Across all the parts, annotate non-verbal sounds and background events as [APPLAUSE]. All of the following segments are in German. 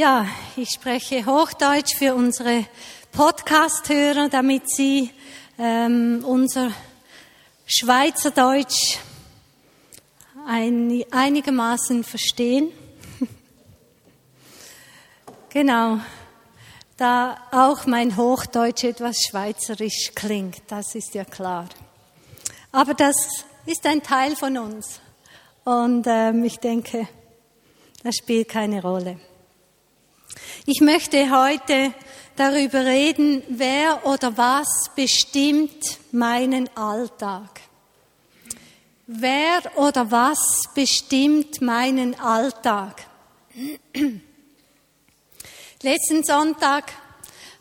Ja, ich spreche Hochdeutsch für unsere Podcast-Hörer, damit sie ähm, unser Schweizerdeutsch ein, einigermaßen verstehen. [LAUGHS] genau, da auch mein Hochdeutsch etwas schweizerisch klingt, das ist ja klar. Aber das ist ein Teil von uns und ähm, ich denke, das spielt keine Rolle. Ich möchte heute darüber reden, wer oder was bestimmt meinen Alltag. Wer oder was bestimmt meinen Alltag? Letzten Sonntag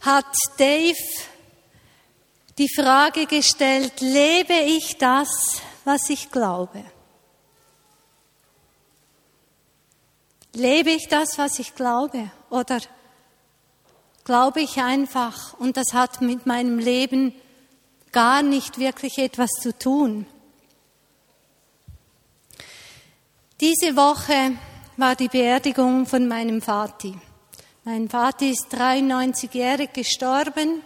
hat Dave die Frage gestellt, lebe ich das, was ich glaube? Lebe ich das, was ich glaube? Oder glaube ich einfach und das hat mit meinem Leben gar nicht wirklich etwas zu tun? Diese Woche war die Beerdigung von meinem Vati. Mein Vati ist 93-jährig gestorben.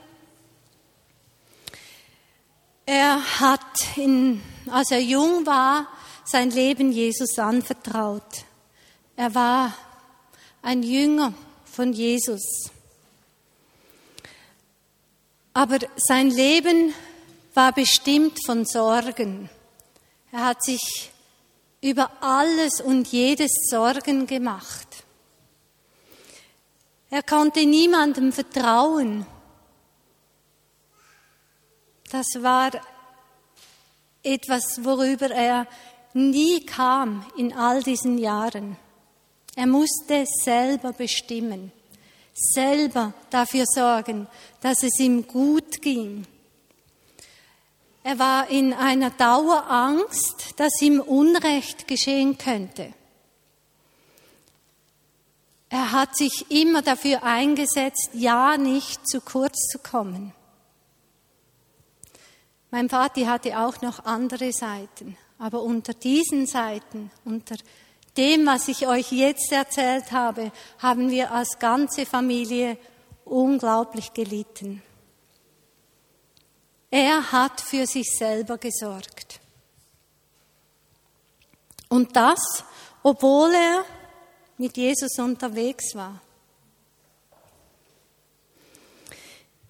Er hat, in, als er jung war, sein Leben Jesus anvertraut. Er war ein Jünger von Jesus. Aber sein Leben war bestimmt von Sorgen. Er hat sich über alles und jedes Sorgen gemacht. Er konnte niemandem vertrauen. Das war etwas, worüber er nie kam in all diesen Jahren. Er musste selber bestimmen, selber dafür sorgen, dass es ihm gut ging. Er war in einer Dauerangst, dass ihm Unrecht geschehen könnte. Er hat sich immer dafür eingesetzt, ja nicht zu kurz zu kommen. Mein Vater hatte auch noch andere Seiten, aber unter diesen Seiten, unter dem, was ich euch jetzt erzählt habe, haben wir als ganze Familie unglaublich gelitten. Er hat für sich selber gesorgt. Und das, obwohl er mit Jesus unterwegs war.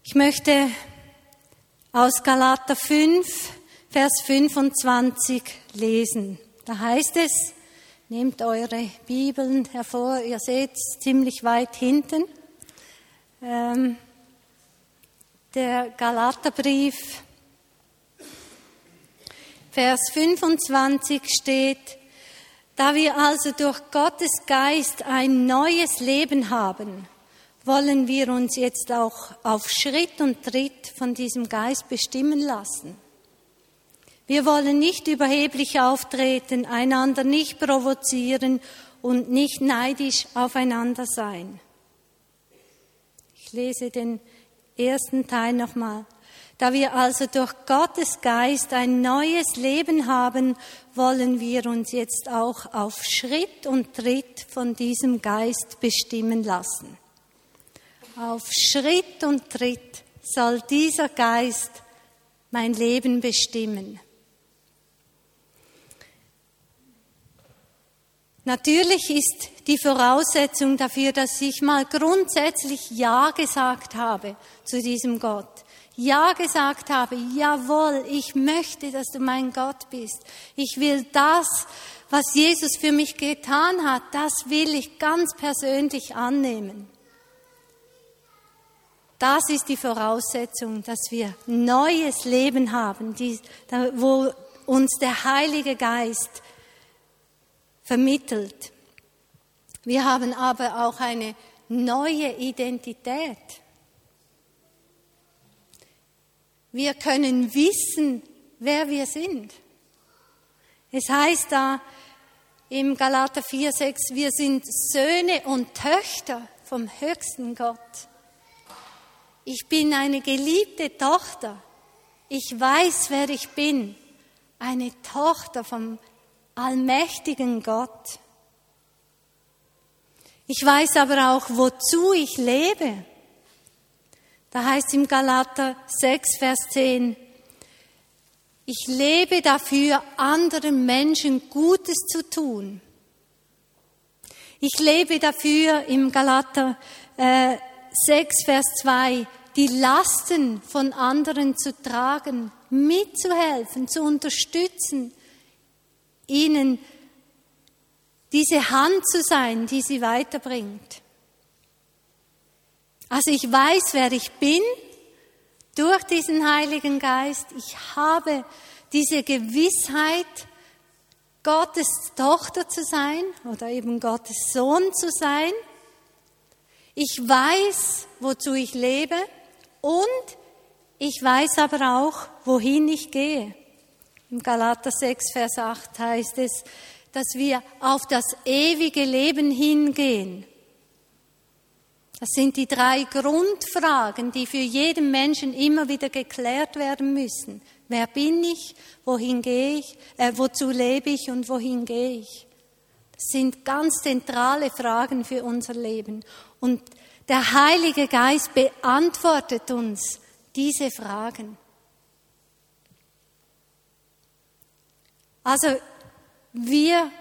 Ich möchte aus Galater 5, Vers 25 lesen. Da heißt es, nehmt eure Bibeln hervor, ihr seht es ziemlich weit hinten. Ähm, der Galaterbrief, Vers 25 steht, da wir also durch Gottes Geist ein neues Leben haben, wollen wir uns jetzt auch auf Schritt und Tritt von diesem Geist bestimmen lassen. Wir wollen nicht überheblich auftreten, einander nicht provozieren und nicht neidisch aufeinander sein. Ich lese den ersten Teil nochmal. Da wir also durch Gottes Geist ein neues Leben haben, wollen wir uns jetzt auch auf Schritt und Tritt von diesem Geist bestimmen lassen. Auf Schritt und Tritt soll dieser Geist mein Leben bestimmen. Natürlich ist die Voraussetzung dafür, dass ich mal grundsätzlich Ja gesagt habe zu diesem Gott, ja gesagt habe, jawohl, ich möchte, dass du mein Gott bist. Ich will das, was Jesus für mich getan hat, das will ich ganz persönlich annehmen. Das ist die Voraussetzung, dass wir neues Leben haben, wo uns der Heilige Geist vermittelt. Wir haben aber auch eine neue Identität. Wir können wissen, wer wir sind. Es heißt da im Galater 4, 6, wir sind Söhne und Töchter vom höchsten Gott. Ich bin eine geliebte Tochter. Ich weiß, wer ich bin. Eine Tochter vom allmächtigen Gott. Ich weiß aber auch, wozu ich lebe. Da heißt im Galater 6, Vers 10, ich lebe dafür, anderen Menschen Gutes zu tun. Ich lebe dafür im Galater äh, 6, Vers 2, die Lasten von anderen zu tragen, mitzuhelfen, zu unterstützen, ihnen diese Hand zu sein, die sie weiterbringt. Also ich weiß, wer ich bin durch diesen Heiligen Geist. Ich habe diese Gewissheit, Gottes Tochter zu sein oder eben Gottes Sohn zu sein. Ich weiß, wozu ich lebe und ich weiß aber auch, wohin ich gehe. Im Galater 6, Vers 8 heißt es, dass wir auf das ewige Leben hingehen. Das sind die drei Grundfragen, die für jeden Menschen immer wieder geklärt werden müssen. Wer bin ich? Wohin gehe ich? Äh, wozu lebe ich und wohin gehe ich? Das sind ganz zentrale Fragen für unser Leben. Und der Heilige Geist beantwortet uns diese Fragen. Also wir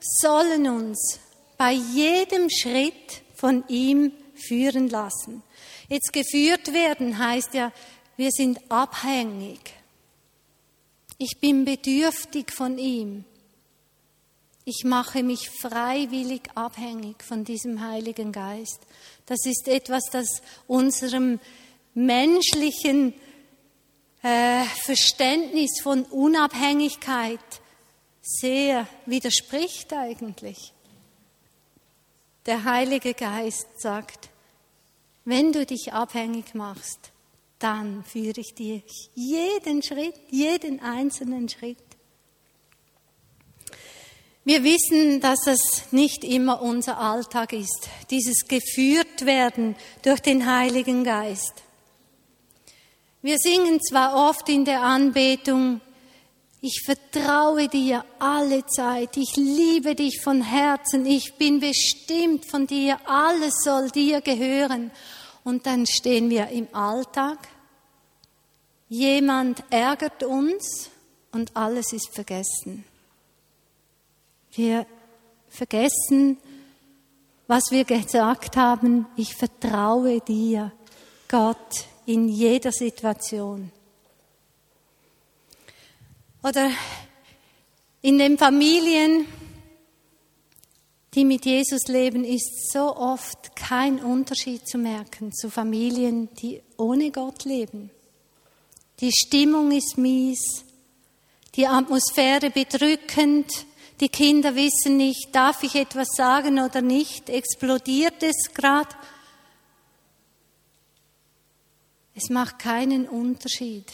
sollen uns bei jedem Schritt von ihm führen lassen. Jetzt geführt werden heißt ja, wir sind abhängig. Ich bin bedürftig von ihm. Ich mache mich freiwillig abhängig von diesem Heiligen Geist. Das ist etwas, das unserem menschlichen äh, Verständnis von Unabhängigkeit sehr widerspricht eigentlich. Der Heilige Geist sagt, wenn du dich abhängig machst, dann führe ich dir jeden Schritt, jeden einzelnen Schritt. Wir wissen, dass es nicht immer unser Alltag ist, dieses geführt werden durch den Heiligen Geist. Wir singen zwar oft in der Anbetung, ich vertraue dir alle Zeit, ich liebe dich von Herzen, ich bin bestimmt von dir, alles soll dir gehören. Und dann stehen wir im Alltag, jemand ärgert uns und alles ist vergessen. Wir vergessen, was wir gesagt haben. Ich vertraue dir, Gott, in jeder Situation. Oder in den Familien, die mit Jesus leben, ist so oft kein Unterschied zu merken zu Familien, die ohne Gott leben. Die Stimmung ist mies, die Atmosphäre bedrückend, die Kinder wissen nicht, darf ich etwas sagen oder nicht, explodiert es gerade. Es macht keinen Unterschied.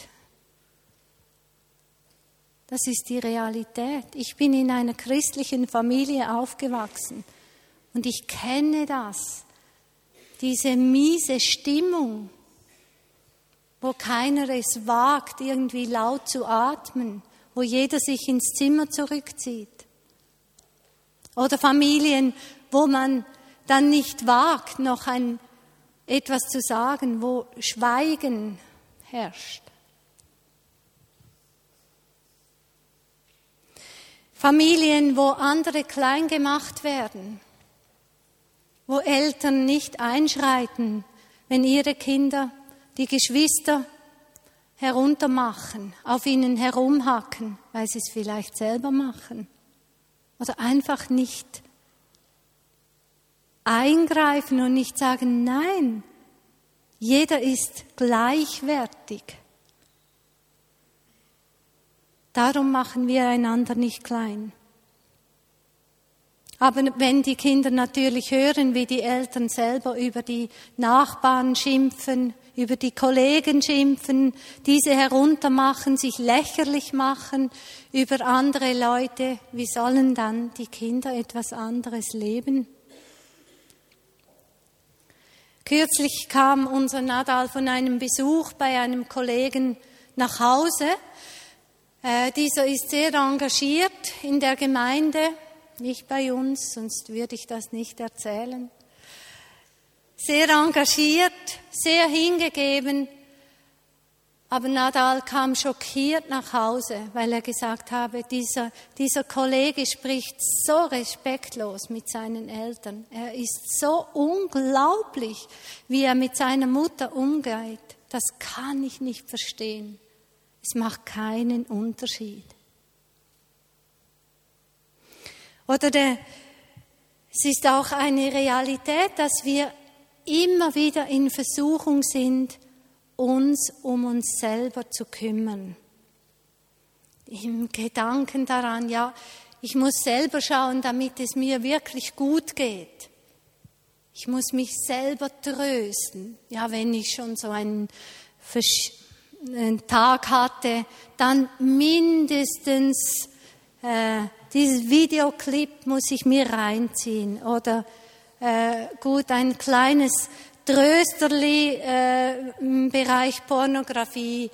Das ist die Realität. Ich bin in einer christlichen Familie aufgewachsen und ich kenne das. Diese miese Stimmung, wo keiner es wagt, irgendwie laut zu atmen, wo jeder sich ins Zimmer zurückzieht. Oder Familien, wo man dann nicht wagt, noch ein, etwas zu sagen, wo Schweigen herrscht. Familien, wo andere klein gemacht werden, wo Eltern nicht einschreiten, wenn ihre Kinder die Geschwister heruntermachen, auf ihnen herumhacken, weil sie es vielleicht selber machen. Oder einfach nicht eingreifen und nicht sagen, nein, jeder ist gleichwertig. Darum machen wir einander nicht klein. Aber wenn die Kinder natürlich hören, wie die Eltern selber über die Nachbarn schimpfen, über die Kollegen schimpfen, diese heruntermachen, sich lächerlich machen über andere Leute, wie sollen dann die Kinder etwas anderes leben? Kürzlich kam unser Nadal von einem Besuch bei einem Kollegen nach Hause. Äh, dieser ist sehr engagiert in der Gemeinde, nicht bei uns, sonst würde ich das nicht erzählen. sehr engagiert, sehr hingegeben. Aber Nadal kam schockiert nach Hause, weil er gesagt habe, dieser, dieser Kollege spricht so respektlos mit seinen Eltern. Er ist so unglaublich, wie er mit seiner Mutter umgeht. Das kann ich nicht verstehen. Es macht keinen Unterschied. Oder der, es ist auch eine Realität, dass wir immer wieder in Versuchung sind, uns um uns selber zu kümmern. Im Gedanken daran, ja, ich muss selber schauen, damit es mir wirklich gut geht. Ich muss mich selber trösten. Ja, wenn ich schon so einen, einen Tag hatte, dann mindestens äh, dieses Videoclip muss ich mir reinziehen oder äh, gut ein kleines Trösterli äh, im Bereich Pornografie,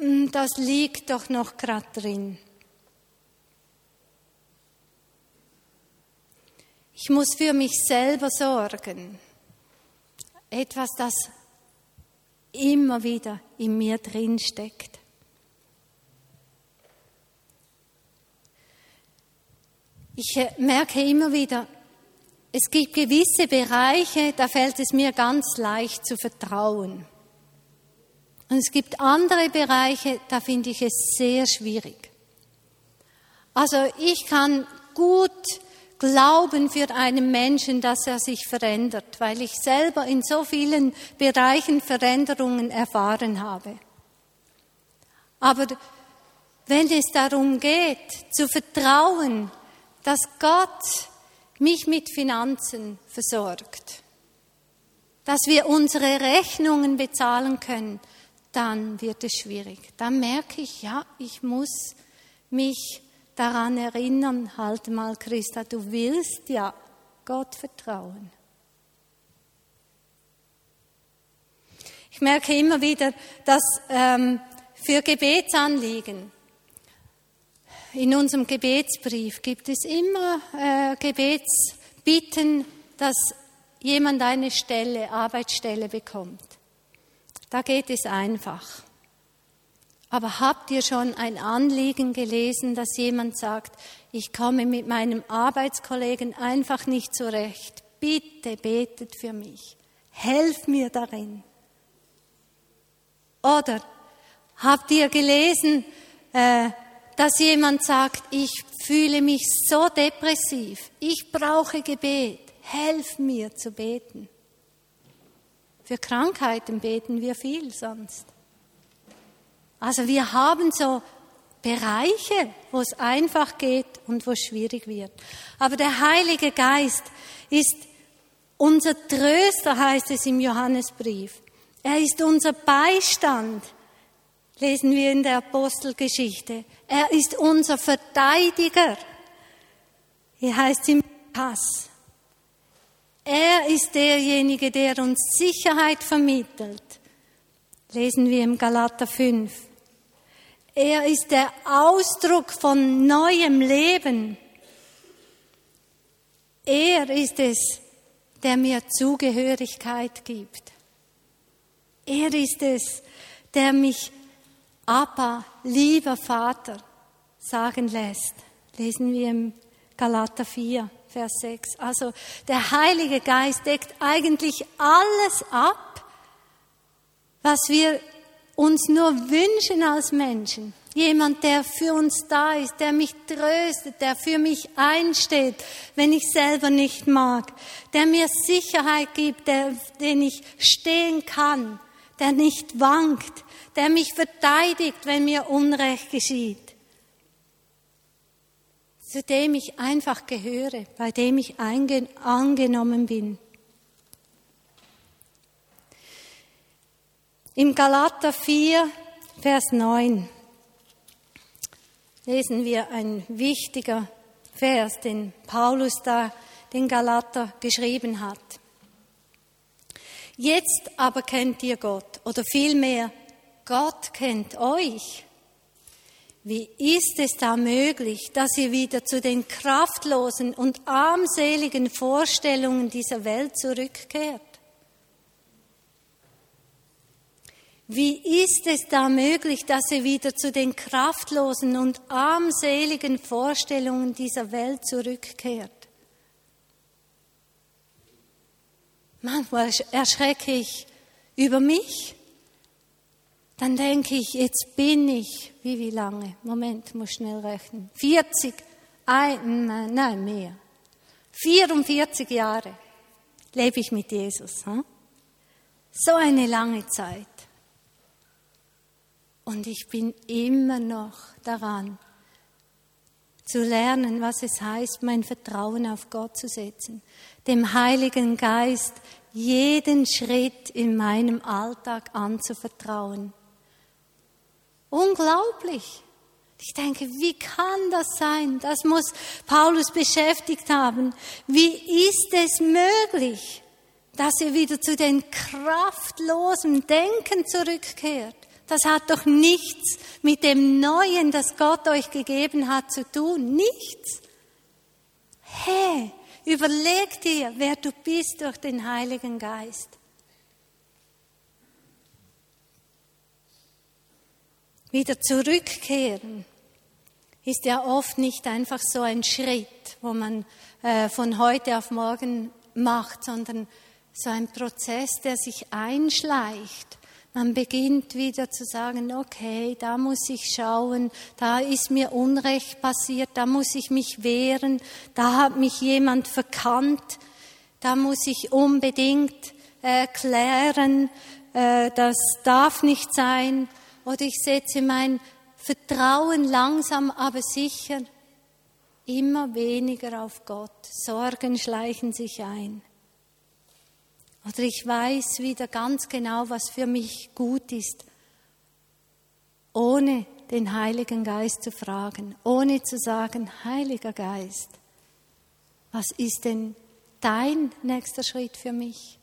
mm, das liegt doch noch gerade drin. Ich muss für mich selber sorgen. Etwas, das immer wieder in mir drin steckt. Ich äh, merke immer wieder, es gibt gewisse Bereiche, da fällt es mir ganz leicht zu vertrauen. Und es gibt andere Bereiche, da finde ich es sehr schwierig. Also ich kann gut glauben für einen Menschen, dass er sich verändert, weil ich selber in so vielen Bereichen Veränderungen erfahren habe. Aber wenn es darum geht, zu vertrauen, dass Gott mich mit Finanzen versorgt, dass wir unsere Rechnungen bezahlen können, dann wird es schwierig. Dann merke ich, ja, ich muss mich daran erinnern, halt mal, Christa, du willst ja Gott vertrauen. Ich merke immer wieder, dass ähm, für Gebetsanliegen in unserem Gebetsbrief gibt es immer äh, Gebetsbitten, dass jemand eine Stelle, Arbeitsstelle bekommt. Da geht es einfach. Aber habt ihr schon ein Anliegen gelesen, dass jemand sagt, ich komme mit meinem Arbeitskollegen einfach nicht zurecht. Bitte betet für mich. Helft mir darin. Oder habt ihr gelesen, äh, dass jemand sagt, ich fühle mich so depressiv, ich brauche Gebet, helf mir zu beten. Für Krankheiten beten wir viel sonst. Also wir haben so Bereiche, wo es einfach geht und wo es schwierig wird. Aber der Heilige Geist ist unser Tröster, heißt es im Johannesbrief. Er ist unser Beistand lesen wir in der Apostelgeschichte. Er ist unser Verteidiger. Hier heißt es im Pass. Er ist derjenige, der uns Sicherheit vermittelt. Lesen wir im Galater 5. Er ist der Ausdruck von neuem Leben. Er ist es, der mir Zugehörigkeit gibt. Er ist es, der mich Abba, lieber Vater, sagen lässt. Lesen wir im Galater 4, Vers 6. Also der Heilige Geist deckt eigentlich alles ab, was wir uns nur wünschen als Menschen. Jemand, der für uns da ist, der mich tröstet, der für mich einsteht, wenn ich selber nicht mag, der mir Sicherheit gibt, der, den ich stehen kann, der nicht wankt, der mich verteidigt, wenn mir Unrecht geschieht, zu dem ich einfach gehöre, bei dem ich angenommen bin. Im Galater 4, Vers 9 lesen wir ein wichtiger Vers, den Paulus da den Galater geschrieben hat. Jetzt aber kennt ihr Gott, oder vielmehr Gott kennt euch. Wie ist es da möglich, dass ihr wieder zu den kraftlosen und armseligen Vorstellungen dieser Welt zurückkehrt? Wie ist es da möglich, dass er wieder zu den kraftlosen und armseligen Vorstellungen dieser Welt zurückkehrt? Manchmal erschrecke ich über mich. Dann denke ich, jetzt bin ich, wie, wie lange? Moment, muss schnell rechnen. 40, ein, nein, mehr. 44 Jahre lebe ich mit Jesus. Hm? So eine lange Zeit. Und ich bin immer noch daran, zu lernen, was es heißt, mein Vertrauen auf Gott zu setzen, dem Heiligen Geist jeden Schritt in meinem Alltag anzuvertrauen. Unglaublich. Ich denke, wie kann das sein? Das muss Paulus beschäftigt haben. Wie ist es möglich, dass er wieder zu den kraftlosen Denken zurückkehrt? Das hat doch nichts mit dem Neuen, das Gott euch gegeben hat, zu tun. Nichts. Hey, überleg dir, wer du bist durch den Heiligen Geist. Wieder zurückkehren ist ja oft nicht einfach so ein Schritt, wo man äh, von heute auf morgen macht, sondern so ein Prozess, der sich einschleicht. Man beginnt wieder zu sagen, okay, da muss ich schauen, da ist mir Unrecht passiert, da muss ich mich wehren, da hat mich jemand verkannt, da muss ich unbedingt äh, klären, äh, das darf nicht sein. Oder ich setze mein Vertrauen langsam, aber sicher immer weniger auf Gott. Sorgen schleichen sich ein. Oder ich weiß wieder ganz genau, was für mich gut ist, ohne den Heiligen Geist zu fragen, ohne zu sagen, Heiliger Geist, was ist denn dein nächster Schritt für mich?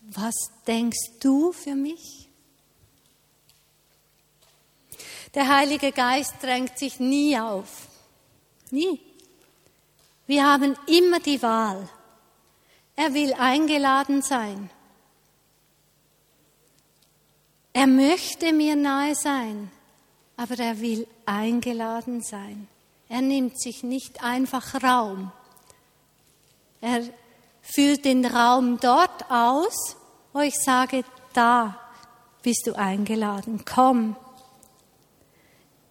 Was denkst du für mich? Der Heilige Geist drängt sich nie auf. Nie. Wir haben immer die Wahl. Er will eingeladen sein. Er möchte mir nahe sein, aber er will eingeladen sein. Er nimmt sich nicht einfach Raum. Er füllt den Raum dort aus, wo ich sage, da bist du eingeladen, komm.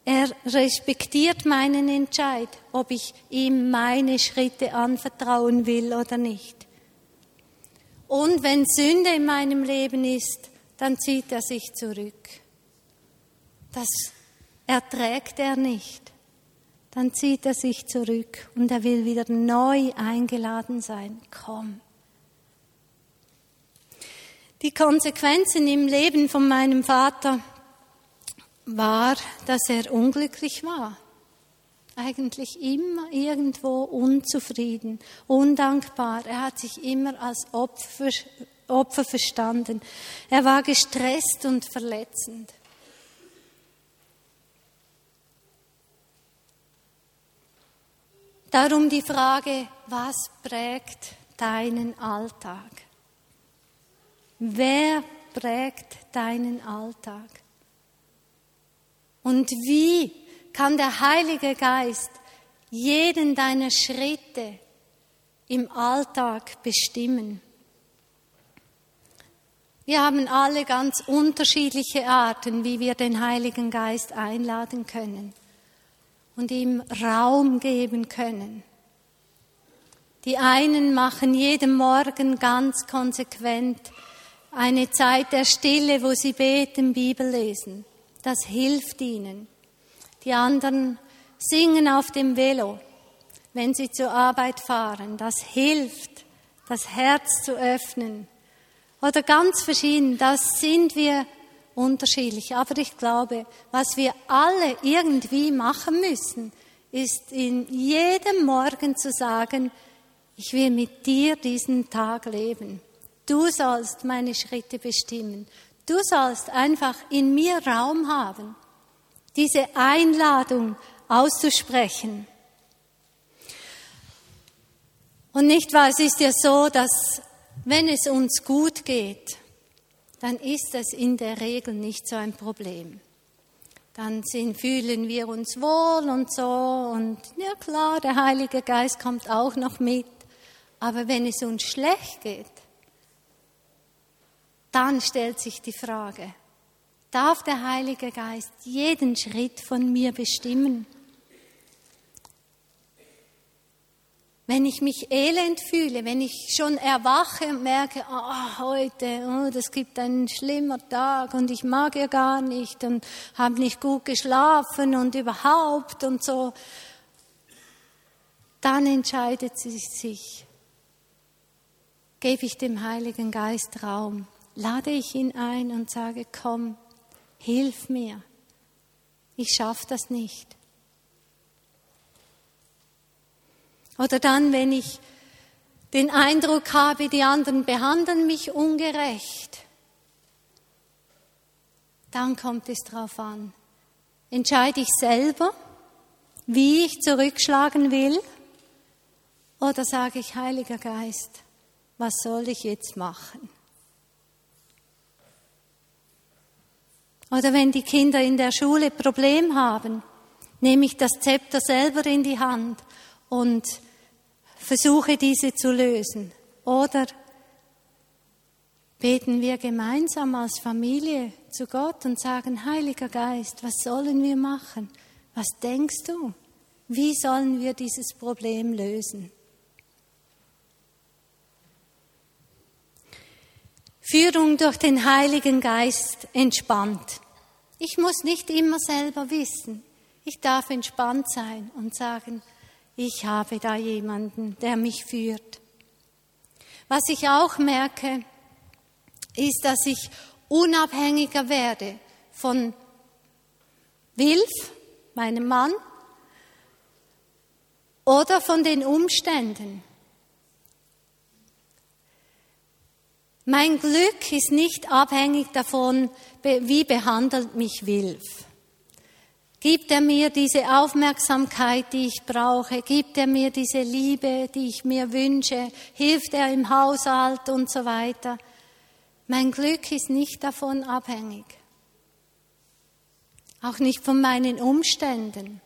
Er respektiert meinen Entscheid, ob ich ihm meine Schritte anvertrauen will oder nicht. Und wenn Sünde in meinem Leben ist, dann zieht er sich zurück. Das erträgt er nicht. Dann zieht er sich zurück und er will wieder neu eingeladen sein. Komm. Die Konsequenzen im Leben von meinem Vater war, dass er unglücklich war. Eigentlich immer irgendwo unzufrieden, undankbar. Er hat sich immer als Opfer, Opfer verstanden. Er war gestresst und verletzend. Darum die Frage, was prägt deinen Alltag? Wer prägt deinen Alltag? Und wie kann der Heilige Geist jeden deiner Schritte im Alltag bestimmen? Wir haben alle ganz unterschiedliche Arten, wie wir den Heiligen Geist einladen können und ihm Raum geben können. Die einen machen jeden Morgen ganz konsequent eine Zeit der Stille, wo sie beten, Bibel lesen. Das hilft ihnen. Die anderen singen auf dem Velo, wenn sie zur Arbeit fahren. Das hilft, das Herz zu öffnen. Oder ganz verschieden, das sind wir unterschiedlich. Aber ich glaube, was wir alle irgendwie machen müssen, ist in jedem Morgen zu sagen, ich will mit dir diesen Tag leben. Du sollst meine Schritte bestimmen. Du sollst einfach in mir Raum haben, diese Einladung auszusprechen. Und nicht wahr, es ist ja so, dass wenn es uns gut geht, dann ist das in der Regel nicht so ein Problem. Dann sind, fühlen wir uns wohl und so und ja klar, der Heilige Geist kommt auch noch mit. Aber wenn es uns schlecht geht, dann stellt sich die Frage, darf der Heilige Geist jeden Schritt von mir bestimmen? Wenn ich mich elend fühle, wenn ich schon erwache und merke, oh, heute, oh, das gibt einen schlimmer Tag und ich mag ja gar nicht und habe nicht gut geschlafen und überhaupt und so, dann entscheidet sie sich, gebe ich dem Heiligen Geist Raum, lade ich ihn ein und sage, komm, hilf mir, ich schaffe das nicht. Oder dann, wenn ich den Eindruck habe, die anderen behandeln mich ungerecht, dann kommt es darauf an. Entscheide ich selber, wie ich zurückschlagen will, oder sage ich, Heiliger Geist, was soll ich jetzt machen? Oder wenn die Kinder in der Schule Problem haben, nehme ich das Zepter selber in die Hand und versuche diese zu lösen. Oder beten wir gemeinsam als Familie zu Gott und sagen, Heiliger Geist, was sollen wir machen? Was denkst du? Wie sollen wir dieses Problem lösen? Führung durch den Heiligen Geist entspannt. Ich muss nicht immer selber wissen. Ich darf entspannt sein und sagen, ich habe da jemanden, der mich führt. Was ich auch merke, ist, dass ich unabhängiger werde von Wilf, meinem Mann, oder von den Umständen. Mein Glück ist nicht abhängig davon, wie behandelt mich Wilf. Gibt er mir diese Aufmerksamkeit, die ich brauche? Gibt er mir diese Liebe, die ich mir wünsche? Hilft er im Haushalt und so weiter? Mein Glück ist nicht davon abhängig. Auch nicht von meinen Umständen.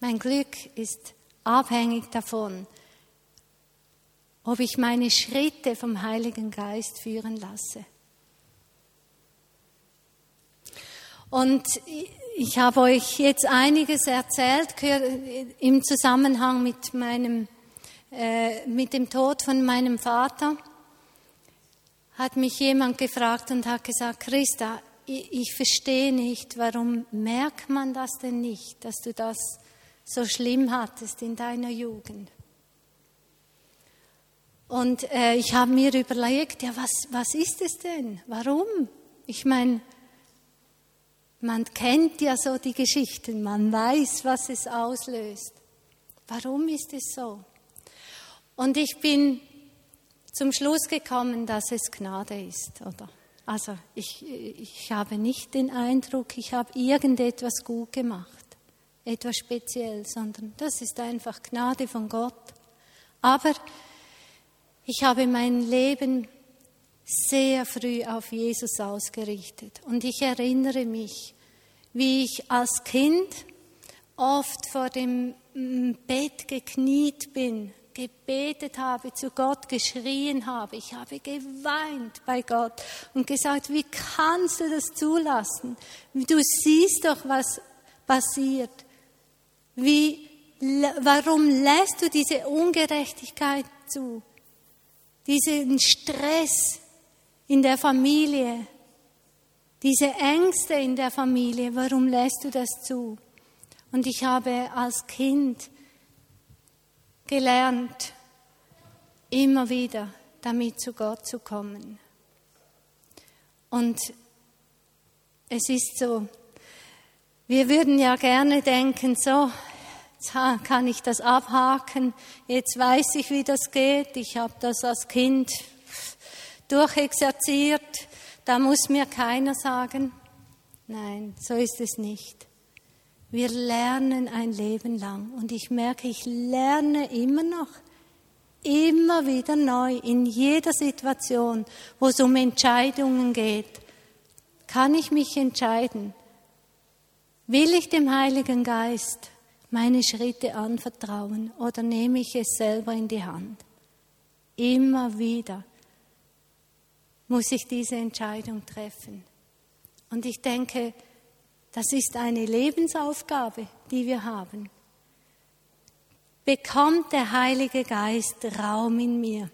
Mein Glück ist abhängig davon, ob ich meine Schritte vom Heiligen Geist führen lasse. Und ich habe euch jetzt einiges erzählt im Zusammenhang mit meinem, äh, mit dem Tod von meinem Vater. Hat mich jemand gefragt und hat gesagt, Christa, ich, ich verstehe nicht, warum merkt man das denn nicht, dass du das so schlimm hattest in deiner Jugend? Und äh, ich habe mir überlegt, ja, was, was ist es denn? Warum? Ich meine, man kennt ja so die Geschichten, man weiß, was es auslöst. Warum ist es so? Und ich bin zum Schluss gekommen, dass es Gnade ist, oder? Also ich, ich habe nicht den Eindruck, ich habe irgendetwas gut gemacht, etwas speziell, sondern das ist einfach Gnade von Gott. Aber ich habe mein Leben sehr früh auf Jesus ausgerichtet. Und ich erinnere mich, wie ich als Kind oft vor dem mm, Bett gekniet bin, gebetet habe, zu Gott geschrien habe. Ich habe geweint bei Gott und gesagt, wie kannst du das zulassen? Du siehst doch, was passiert. Wie, warum lässt du diese Ungerechtigkeit zu? Diesen Stress, in der Familie, diese Ängste in der Familie, warum lässt du das zu? Und ich habe als Kind gelernt, immer wieder damit zu Gott zu kommen. Und es ist so, wir würden ja gerne denken, so, jetzt kann ich das abhaken, jetzt weiß ich, wie das geht, ich habe das als Kind durchexerziert, da muss mir keiner sagen, nein, so ist es nicht. Wir lernen ein Leben lang und ich merke, ich lerne immer noch. Immer wieder neu, in jeder Situation, wo es um Entscheidungen geht, kann ich mich entscheiden. Will ich dem Heiligen Geist meine Schritte anvertrauen oder nehme ich es selber in die Hand? Immer wieder muss ich diese Entscheidung treffen. Und ich denke, das ist eine Lebensaufgabe, die wir haben. Bekommt der Heilige Geist Raum in mir?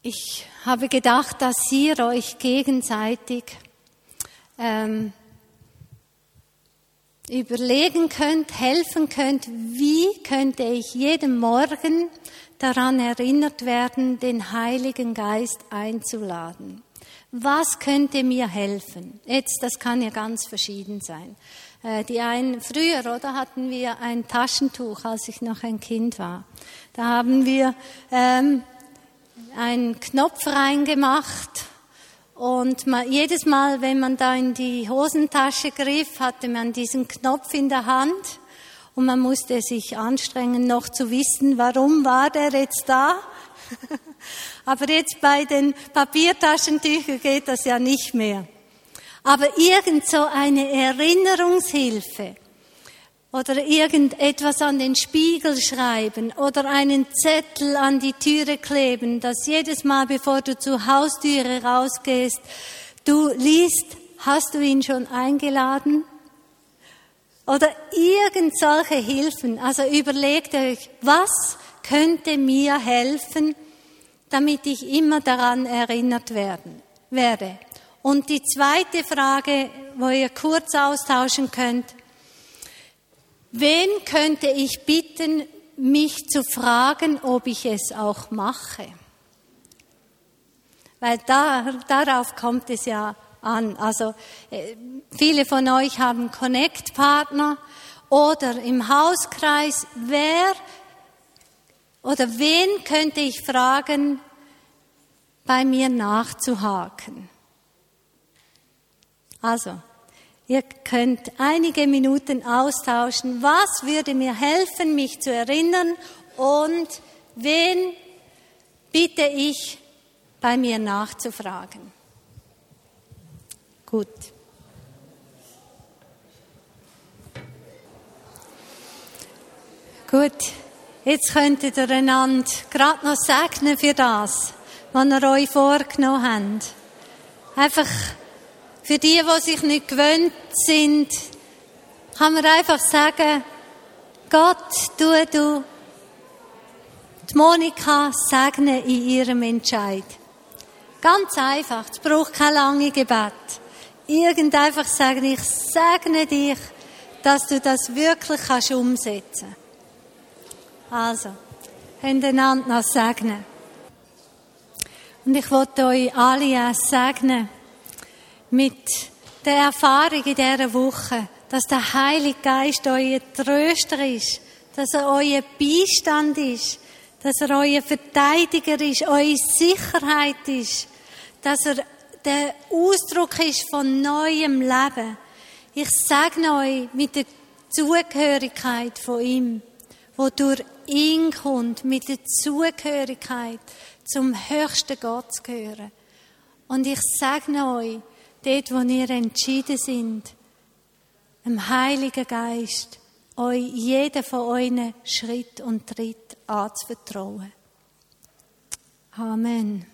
Ich habe gedacht, dass ihr euch gegenseitig ähm, überlegen könnt, helfen könnt, wie könnte ich jeden Morgen daran erinnert werden, den Heiligen Geist einzuladen. Was könnte mir helfen? Jetzt, das kann ja ganz verschieden sein. Äh, die einen, früher, oder, hatten wir ein Taschentuch, als ich noch ein Kind war. Da haben wir ähm, einen Knopf reingemacht und man, jedes Mal, wenn man da in die Hosentasche griff, hatte man diesen Knopf in der Hand und man musste sich anstrengen, noch zu wissen, warum war der jetzt da. [LAUGHS] Aber jetzt bei den Papiertaschentüchern geht das ja nicht mehr. Aber irgend so eine Erinnerungshilfe, oder irgendetwas an den Spiegel schreiben oder einen Zettel an die Türe kleben, dass jedes Mal, bevor du zur Haustüre rausgehst, du liest, hast du ihn schon eingeladen? Oder irgend solche Hilfen. Also überlegt euch, was könnte mir helfen, damit ich immer daran erinnert werden, werde. Und die zweite Frage, wo ihr kurz austauschen könnt, Wen könnte ich bitten, mich zu fragen, ob ich es auch mache? Weil da, darauf kommt es ja an. Also äh, viele von euch haben Connect-Partner oder im Hauskreis. Wer oder wen könnte ich fragen, bei mir nachzuhaken? Also, Ihr könnt einige Minuten austauschen. Was würde mir helfen, mich zu erinnern? Und wen bitte ich, bei mir nachzufragen? Gut. Gut, jetzt könntet ihr einander gerade noch segnen für das, was ihr euch vorgenommen habt. Einfach für die, die sich nicht gewöhnt sind, kann man einfach sagen, Gott, tu du die Monika segne in ihrem Entscheid. Ganz einfach, es braucht kein langes Gebet. Irgend einfach sagen, ich segne dich, dass du das wirklich kannst umsetzen Also, einander noch segnen. Und ich wollte euch alle segnen mit der Erfahrung in dieser Woche, dass der Heilige Geist euer Tröster ist, dass er euer Beistand ist, dass er euer Verteidiger ist, eure Sicherheit ist, dass er der Ausdruck ist von neuem Leben. Ich sage euch mit der Zugehörigkeit von ihm, wo durch ihn kommt, mit der Zugehörigkeit zum höchsten Gott zu gehören. Und ich sage euch, dort, wo ihr entschieden sind, dem Heiligen Geist, euch jeden von euren Schritt und Tritt anzuvertrauen. Amen.